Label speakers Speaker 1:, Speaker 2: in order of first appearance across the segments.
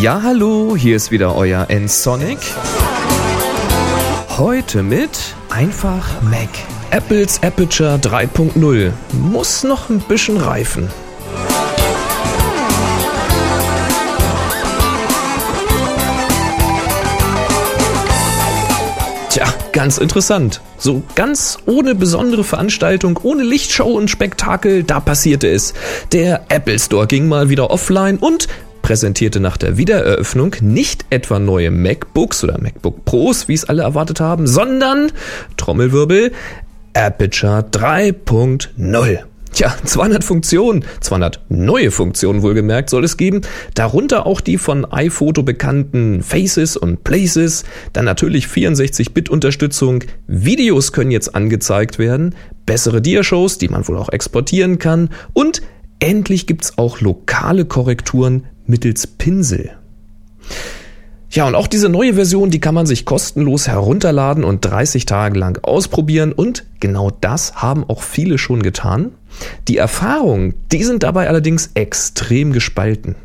Speaker 1: Ja, hallo, hier ist wieder euer N-Sonic. Heute mit einfach Mac. Apples Aperture 3.0 muss noch ein bisschen reifen. Ganz interessant. So ganz ohne besondere Veranstaltung, ohne Lichtshow und Spektakel, da passierte es. Der Apple Store ging mal wieder offline und präsentierte nach der Wiedereröffnung nicht etwa neue MacBooks oder MacBook Pros, wie es alle erwartet haben, sondern Trommelwirbel Aperture 3.0. Tja, 200 Funktionen, 200 neue Funktionen wohlgemerkt soll es geben, darunter auch die von iPhoto bekannten Faces und Places, dann natürlich 64-Bit-Unterstützung, Videos können jetzt angezeigt werden, bessere Diashows, die man wohl auch exportieren kann. Und endlich gibt's auch lokale Korrekturen mittels Pinsel. Ja, und auch diese neue Version, die kann man sich kostenlos herunterladen und 30 Tage lang ausprobieren und genau das haben auch viele schon getan. Die Erfahrungen, die sind dabei allerdings extrem gespalten.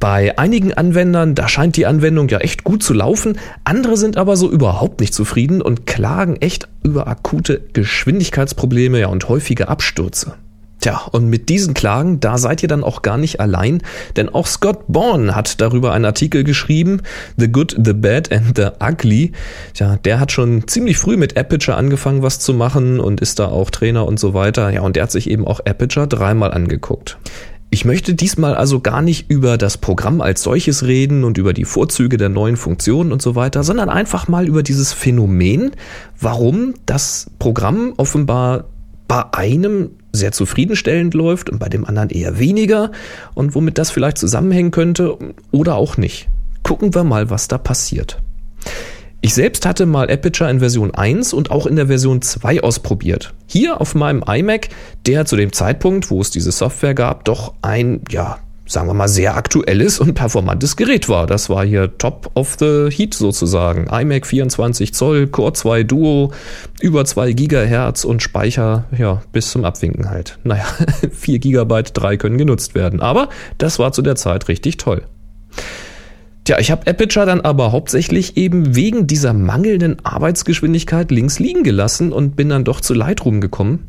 Speaker 1: Bei einigen Anwendern, da scheint die Anwendung ja echt gut zu laufen, andere sind aber so überhaupt nicht zufrieden und klagen echt über akute Geschwindigkeitsprobleme ja, und häufige Abstürze. Tja, und mit diesen Klagen, da seid ihr dann auch gar nicht allein, denn auch Scott Bourne hat darüber einen Artikel geschrieben, The Good, The Bad and The Ugly. Tja, der hat schon ziemlich früh mit Aperture angefangen, was zu machen und ist da auch Trainer und so weiter. Ja, und der hat sich eben auch Aperture dreimal angeguckt. Ich möchte diesmal also gar nicht über das Programm als solches reden und über die Vorzüge der neuen Funktionen und so weiter, sondern einfach mal über dieses Phänomen, warum das Programm offenbar bei einem sehr zufriedenstellend läuft und bei dem anderen eher weniger und womit das vielleicht zusammenhängen könnte oder auch nicht. Gucken wir mal, was da passiert. Ich selbst hatte mal Aperture in Version 1 und auch in der Version 2 ausprobiert. Hier auf meinem iMac, der zu dem Zeitpunkt, wo es diese Software gab, doch ein, ja, sagen wir mal, sehr aktuelles und performantes Gerät war. Das war hier Top of the Heat sozusagen. iMac 24 Zoll, Core 2 Duo, über 2 Gigahertz und Speicher, ja, bis zum Abwinken halt. Naja, 4 Gigabyte, 3 können genutzt werden. Aber das war zu der Zeit richtig toll. Tja, ich habe Aperture dann aber hauptsächlich eben wegen dieser mangelnden Arbeitsgeschwindigkeit links liegen gelassen und bin dann doch zu Lightroom gekommen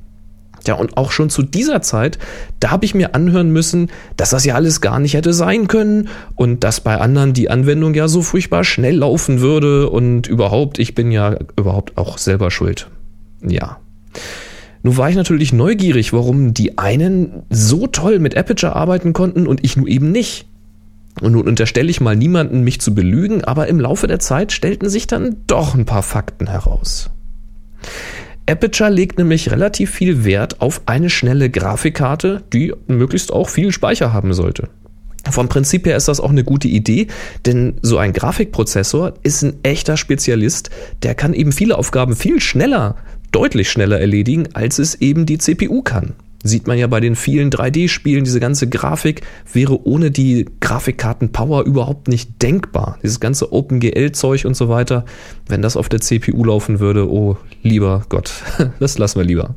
Speaker 1: ja, und auch schon zu dieser Zeit, da habe ich mir anhören müssen, dass das ja alles gar nicht hätte sein können und dass bei anderen die Anwendung ja so furchtbar schnell laufen würde und überhaupt, ich bin ja überhaupt auch selber schuld. Ja. Nun war ich natürlich neugierig, warum die einen so toll mit Aperture arbeiten konnten und ich nur eben nicht. Und nun unterstelle ich mal niemanden, mich zu belügen, aber im Laufe der Zeit stellten sich dann doch ein paar Fakten heraus. Aperture legt nämlich relativ viel Wert auf eine schnelle Grafikkarte, die möglichst auch viel Speicher haben sollte. Vom Prinzip her ist das auch eine gute Idee, denn so ein Grafikprozessor ist ein echter Spezialist, der kann eben viele Aufgaben viel schneller, deutlich schneller erledigen, als es eben die CPU kann. Sieht man ja bei den vielen 3D-Spielen, diese ganze Grafik wäre ohne die Grafikkarten-Power überhaupt nicht denkbar. Dieses ganze OpenGL-Zeug und so weiter, wenn das auf der CPU laufen würde, oh lieber Gott, das lassen wir lieber.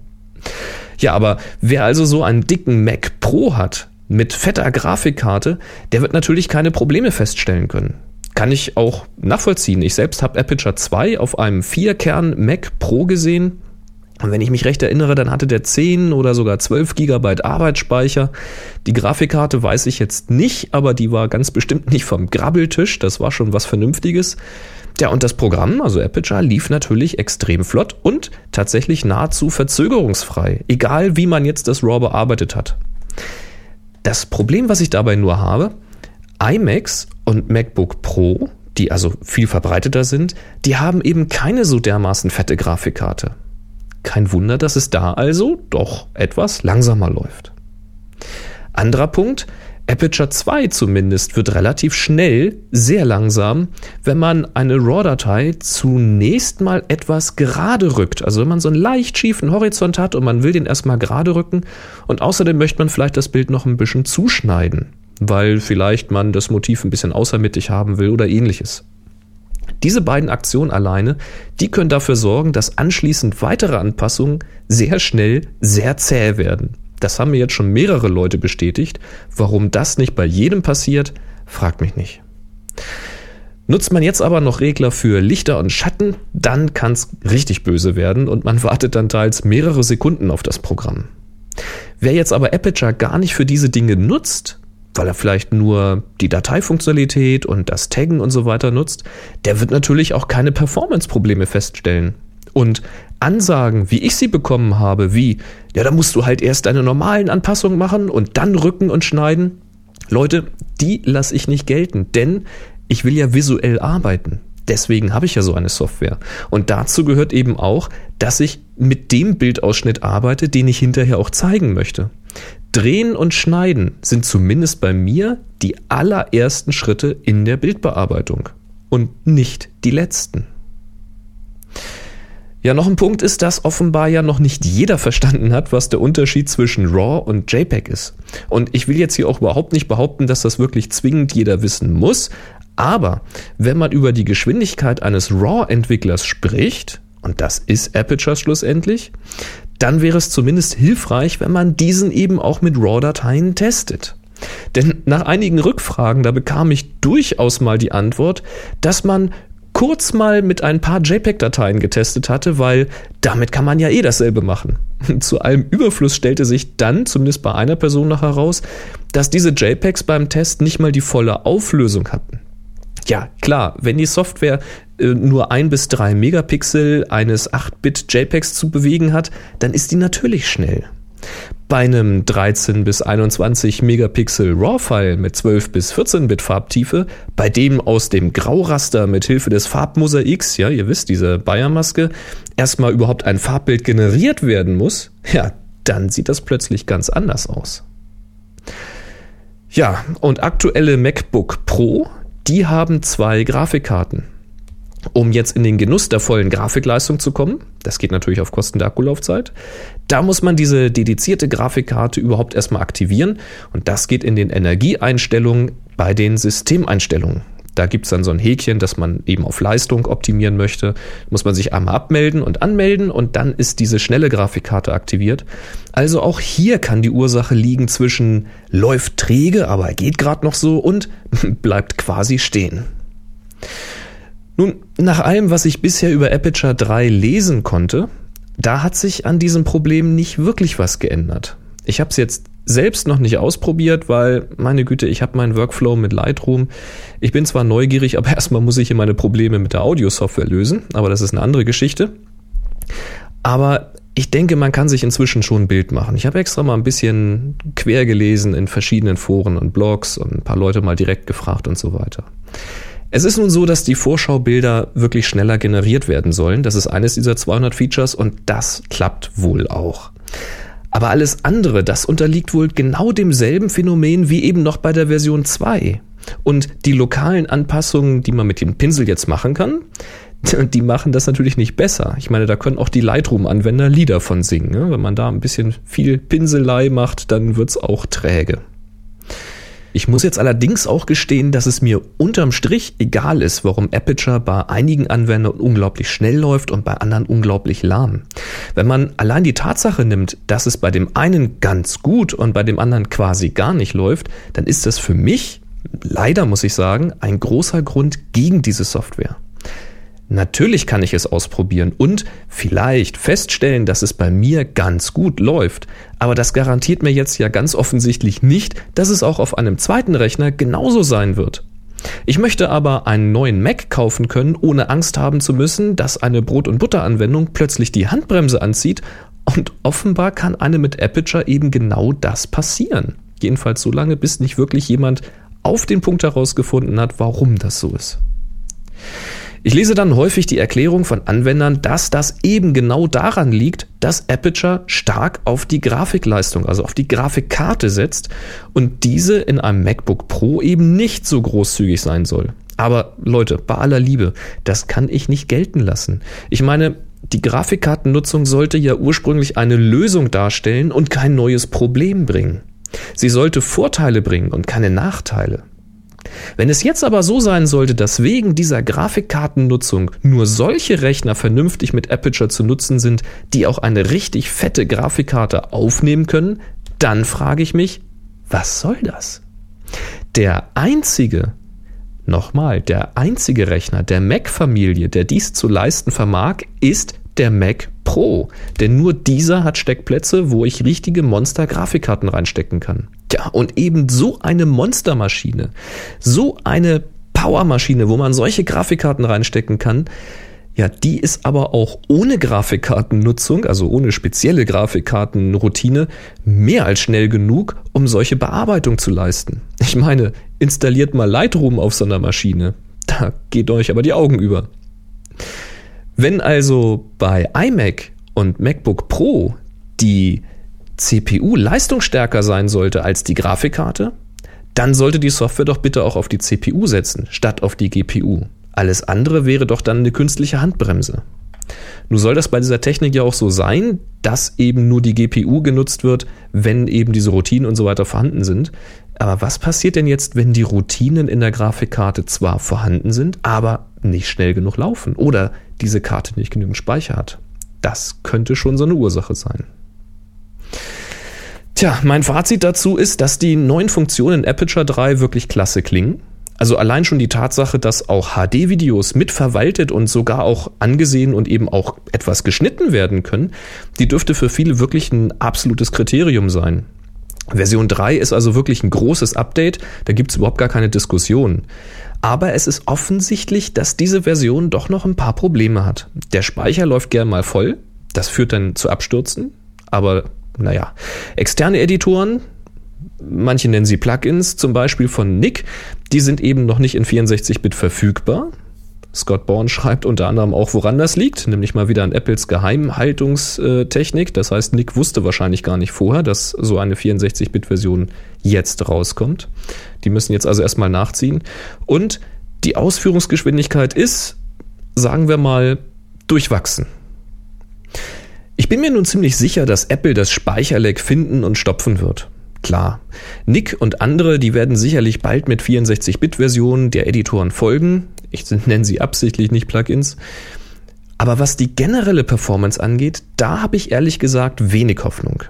Speaker 1: Ja, aber wer also so einen dicken Mac Pro hat, mit fetter Grafikkarte, der wird natürlich keine Probleme feststellen können. Kann ich auch nachvollziehen. Ich selbst habe Aperture 2 auf einem 4-Kern Mac Pro gesehen und wenn ich mich recht erinnere, dann hatte der 10 oder sogar 12 Gigabyte Arbeitsspeicher. Die Grafikkarte weiß ich jetzt nicht, aber die war ganz bestimmt nicht vom Grabbeltisch. Das war schon was Vernünftiges. Ja, und das Programm, also Aperture, lief natürlich extrem flott und tatsächlich nahezu verzögerungsfrei, egal wie man jetzt das RAW bearbeitet hat. Das Problem, was ich dabei nur habe, iMacs und MacBook Pro, die also viel verbreiteter sind, die haben eben keine so dermaßen fette Grafikkarte. Kein Wunder, dass es da also doch etwas langsamer läuft. Anderer Punkt, Aperture 2 zumindest wird relativ schnell sehr langsam, wenn man eine RAW-Datei zunächst mal etwas gerade rückt. Also wenn man so einen leicht schiefen Horizont hat und man will den erstmal gerade rücken und außerdem möchte man vielleicht das Bild noch ein bisschen zuschneiden, weil vielleicht man das Motiv ein bisschen außermittig haben will oder ähnliches. Diese beiden Aktionen alleine, die können dafür sorgen, dass anschließend weitere Anpassungen sehr schnell sehr zäh werden. Das haben mir jetzt schon mehrere Leute bestätigt. Warum das nicht bei jedem passiert, fragt mich nicht. Nutzt man jetzt aber noch Regler für Lichter und Schatten, dann kann es richtig böse werden und man wartet dann teils mehrere Sekunden auf das Programm. Wer jetzt aber Aperture gar nicht für diese Dinge nutzt, weil er vielleicht nur die Dateifunktionalität und das Taggen und so weiter nutzt, der wird natürlich auch keine Performance-Probleme feststellen. Und Ansagen, wie ich sie bekommen habe, wie, ja, da musst du halt erst deine normalen Anpassungen machen und dann rücken und schneiden. Leute, die lasse ich nicht gelten, denn ich will ja visuell arbeiten. Deswegen habe ich ja so eine Software. Und dazu gehört eben auch, dass ich mit dem Bildausschnitt arbeite, den ich hinterher auch zeigen möchte. Drehen und Schneiden sind zumindest bei mir die allerersten Schritte in der Bildbearbeitung und nicht die letzten. Ja, noch ein Punkt ist, dass offenbar ja noch nicht jeder verstanden hat, was der Unterschied zwischen RAW und JPEG ist. Und ich will jetzt hier auch überhaupt nicht behaupten, dass das wirklich zwingend jeder wissen muss, aber wenn man über die Geschwindigkeit eines RAW-Entwicklers spricht, und das ist Aperture schlussendlich, dann wäre es zumindest hilfreich, wenn man diesen eben auch mit RAW-Dateien testet. Denn nach einigen Rückfragen, da bekam ich durchaus mal die Antwort, dass man kurz mal mit ein paar JPEG-Dateien getestet hatte, weil damit kann man ja eh dasselbe machen. Zu allem Überfluss stellte sich dann, zumindest bei einer Person noch heraus, dass diese JPEGs beim Test nicht mal die volle Auflösung hatten. Ja, klar, wenn die Software äh, nur ein bis drei Megapixel eines 8-Bit JPEGs zu bewegen hat, dann ist die natürlich schnell. Bei einem 13 bis 21 Megapixel RAW-File mit 12 bis 14 Bit Farbtiefe, bei dem aus dem Grauraster mit Hilfe des Farbmosaiks, ja, ihr wisst, diese Bayer-Maske, erstmal überhaupt ein Farbbild generiert werden muss, ja, dann sieht das plötzlich ganz anders aus. Ja, und aktuelle MacBook Pro die haben zwei Grafikkarten. Um jetzt in den Genuss der vollen Grafikleistung zu kommen, das geht natürlich auf Kosten der Akkulaufzeit, da muss man diese dedizierte Grafikkarte überhaupt erstmal aktivieren und das geht in den Energieeinstellungen bei den Systemeinstellungen. Da gibt es dann so ein Häkchen, dass man eben auf Leistung optimieren möchte. Muss man sich einmal abmelden und anmelden und dann ist diese schnelle Grafikkarte aktiviert. Also auch hier kann die Ursache liegen zwischen läuft träge, aber geht gerade noch so und bleibt quasi stehen. Nun, nach allem, was ich bisher über Aperture 3 lesen konnte, da hat sich an diesem Problem nicht wirklich was geändert. Ich habe es jetzt selbst noch nicht ausprobiert, weil, meine Güte, ich habe meinen Workflow mit Lightroom. Ich bin zwar neugierig, aber erstmal muss ich hier meine Probleme mit der Audiosoftware lösen, aber das ist eine andere Geschichte. Aber ich denke, man kann sich inzwischen schon ein Bild machen. Ich habe extra mal ein bisschen quer gelesen in verschiedenen Foren und Blogs und ein paar Leute mal direkt gefragt und so weiter. Es ist nun so, dass die Vorschaubilder wirklich schneller generiert werden sollen. Das ist eines dieser 200 Features und das klappt wohl auch. Aber alles andere, das unterliegt wohl genau demselben Phänomen wie eben noch bei der Version 2. Und die lokalen Anpassungen, die man mit dem Pinsel jetzt machen kann, die machen das natürlich nicht besser. Ich meine, da können auch die Lightroom-Anwender Lieder von singen. Ne? Wenn man da ein bisschen viel Pinselei macht, dann wird's auch träge. Ich muss jetzt allerdings auch gestehen, dass es mir unterm Strich egal ist, warum Aperture bei einigen Anwendern unglaublich schnell läuft und bei anderen unglaublich lahm. Wenn man allein die Tatsache nimmt, dass es bei dem einen ganz gut und bei dem anderen quasi gar nicht läuft, dann ist das für mich, leider muss ich sagen, ein großer Grund gegen diese Software. Natürlich kann ich es ausprobieren und vielleicht feststellen, dass es bei mir ganz gut läuft. Aber das garantiert mir jetzt ja ganz offensichtlich nicht, dass es auch auf einem zweiten Rechner genauso sein wird. Ich möchte aber einen neuen Mac kaufen können, ohne Angst haben zu müssen, dass eine Brot- und Butter-Anwendung plötzlich die Handbremse anzieht. Und offenbar kann eine mit Aperture eben genau das passieren. Jedenfalls so lange, bis nicht wirklich jemand auf den Punkt herausgefunden hat, warum das so ist. Ich lese dann häufig die Erklärung von Anwendern, dass das eben genau daran liegt, dass Aperture stark auf die Grafikleistung, also auf die Grafikkarte setzt und diese in einem MacBook Pro eben nicht so großzügig sein soll. Aber Leute, bei aller Liebe, das kann ich nicht gelten lassen. Ich meine, die Grafikkartennutzung sollte ja ursprünglich eine Lösung darstellen und kein neues Problem bringen. Sie sollte Vorteile bringen und keine Nachteile. Wenn es jetzt aber so sein sollte, dass wegen dieser Grafikkartennutzung nur solche Rechner vernünftig mit Aperture zu nutzen sind, die auch eine richtig fette Grafikkarte aufnehmen können, dann frage ich mich, was soll das? Der einzige, nochmal, der einzige Rechner der Mac-Familie, der dies zu leisten vermag, ist der Mac Pro. Denn nur dieser hat Steckplätze, wo ich richtige Monster-Grafikkarten reinstecken kann. Tja, und eben so eine Monstermaschine, so eine Powermaschine, wo man solche Grafikkarten reinstecken kann, ja, die ist aber auch ohne Grafikkartennutzung, also ohne spezielle Grafikkartenroutine, mehr als schnell genug, um solche Bearbeitung zu leisten. Ich meine, installiert mal Lightroom auf so einer Maschine. Da geht euch aber die Augen über. Wenn also bei iMac und MacBook Pro die CPU leistungsstärker sein sollte als die Grafikkarte, dann sollte die Software doch bitte auch auf die CPU setzen, statt auf die GPU. Alles andere wäre doch dann eine künstliche Handbremse. Nun soll das bei dieser Technik ja auch so sein, dass eben nur die GPU genutzt wird, wenn eben diese Routinen und so weiter vorhanden sind. Aber was passiert denn jetzt, wenn die Routinen in der Grafikkarte zwar vorhanden sind, aber nicht schnell genug laufen oder diese Karte nicht genügend Speicher hat? Das könnte schon so eine Ursache sein. Tja, mein Fazit dazu ist, dass die neuen Funktionen in Aperture 3 wirklich klasse klingen. Also allein schon die Tatsache, dass auch HD-Videos mitverwaltet und sogar auch angesehen und eben auch etwas geschnitten werden können, die dürfte für viele wirklich ein absolutes Kriterium sein. Version 3 ist also wirklich ein großes Update, da gibt es überhaupt gar keine Diskussion. Aber es ist offensichtlich, dass diese Version doch noch ein paar Probleme hat. Der Speicher läuft gern mal voll, das führt dann zu Abstürzen, aber naja, externe Editoren, manche nennen sie Plugins, zum Beispiel von Nick, die sind eben noch nicht in 64-Bit verfügbar. Scott Bourne schreibt unter anderem auch, woran das liegt, nämlich mal wieder an Apples Geheimhaltungstechnik. Das heißt, Nick wusste wahrscheinlich gar nicht vorher, dass so eine 64-Bit-Version jetzt rauskommt. Die müssen jetzt also erstmal nachziehen. Und die Ausführungsgeschwindigkeit ist, sagen wir mal, durchwachsen. Ich bin mir nun ziemlich sicher, dass Apple das Speicherleck finden und stopfen wird. Klar. Nick und andere, die werden sicherlich bald mit 64-Bit-Versionen der Editoren folgen. Ich nenne sie absichtlich nicht Plugins. Aber was die generelle Performance angeht, da habe ich ehrlich gesagt wenig Hoffnung.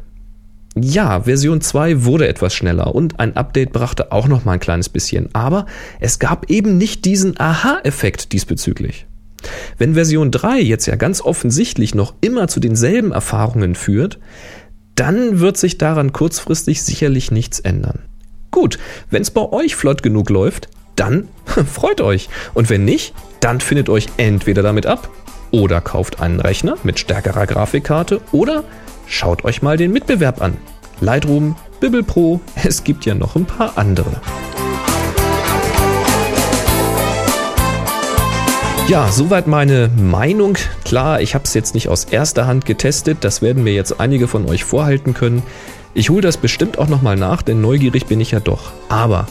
Speaker 1: Ja, Version 2 wurde etwas schneller und ein Update brachte auch noch mal ein kleines bisschen, aber es gab eben nicht diesen Aha-Effekt diesbezüglich. Wenn Version 3 jetzt ja ganz offensichtlich noch immer zu denselben Erfahrungen führt, dann wird sich daran kurzfristig sicherlich nichts ändern. Gut, wenn es bei euch flott genug läuft, dann freut euch. Und wenn nicht, dann findet euch entweder damit ab oder kauft einen Rechner mit stärkerer Grafikkarte oder schaut euch mal den Mitbewerb an. Lightroom, Bibel Pro, es gibt ja noch ein paar andere. Ja, soweit meine Meinung. Klar, ich habe es jetzt nicht aus erster Hand getestet, das werden mir jetzt einige von euch vorhalten können. Ich hole das bestimmt auch nochmal nach, denn neugierig bin ich ja doch. Aber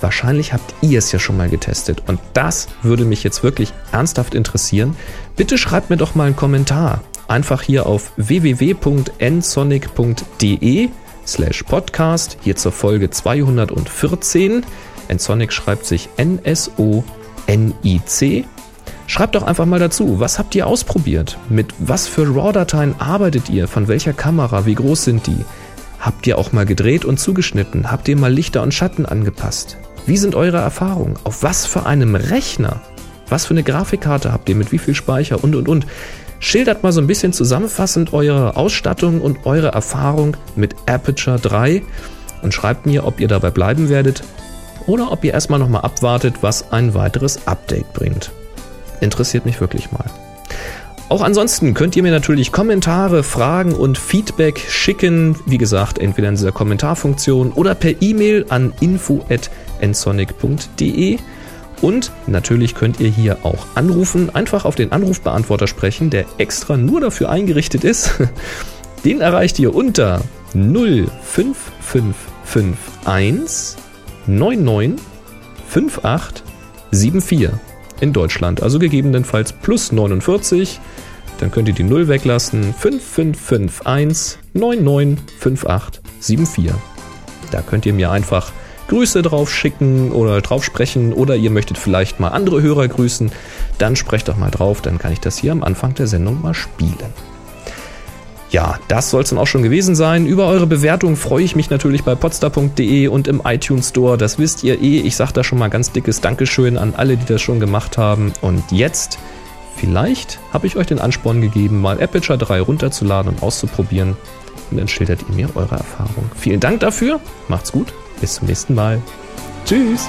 Speaker 1: wahrscheinlich habt ihr es ja schon mal getestet und das würde mich jetzt wirklich ernsthaft interessieren. Bitte schreibt mir doch mal einen Kommentar. Einfach hier auf www.nsonic.de slash podcast, hier zur Folge 214. Nsonic schreibt sich N-S-O-N-I-C Schreibt doch einfach mal dazu, was habt ihr ausprobiert? Mit was für RAW-Dateien arbeitet ihr? Von welcher Kamera? Wie groß sind die? Habt ihr auch mal gedreht und zugeschnitten? Habt ihr mal Lichter und Schatten angepasst? Wie sind eure Erfahrungen? Auf was für einem Rechner? Was für eine Grafikkarte habt ihr? Mit wie viel Speicher? Und, und, und. Schildert mal so ein bisschen zusammenfassend eure Ausstattung und eure Erfahrung mit Aperture 3 und schreibt mir, ob ihr dabei bleiben werdet oder ob ihr erstmal nochmal abwartet, was ein weiteres Update bringt. Interessiert mich wirklich mal. Auch ansonsten könnt ihr mir natürlich Kommentare, Fragen und Feedback schicken. Wie gesagt, entweder in dieser Kommentarfunktion oder per E-Mail an info@ensonic.de. Und natürlich könnt ihr hier auch anrufen, einfach auf den Anrufbeantworter sprechen, der extra nur dafür eingerichtet ist. Den erreicht ihr unter 05551 99 58 74 in Deutschland. Also gegebenenfalls plus 49. Dann könnt ihr die 0 weglassen. 5551 995874. Da könnt ihr mir einfach Grüße drauf schicken oder drauf sprechen oder ihr möchtet vielleicht mal andere Hörer grüßen. Dann sprecht doch mal drauf, dann kann ich das hier am Anfang der Sendung mal spielen. Ja, das soll es dann auch schon gewesen sein. Über eure Bewertung freue ich mich natürlich bei podstar.de und im iTunes Store. Das wisst ihr eh. Ich sage da schon mal ganz dickes Dankeschön an alle, die das schon gemacht haben. Und jetzt, vielleicht habe ich euch den Ansporn gegeben, mal Aperture 3 runterzuladen und auszuprobieren. Und dann schildert ihr mir eure Erfahrung. Vielen Dank dafür. Macht's gut. Bis zum nächsten Mal. Tschüss.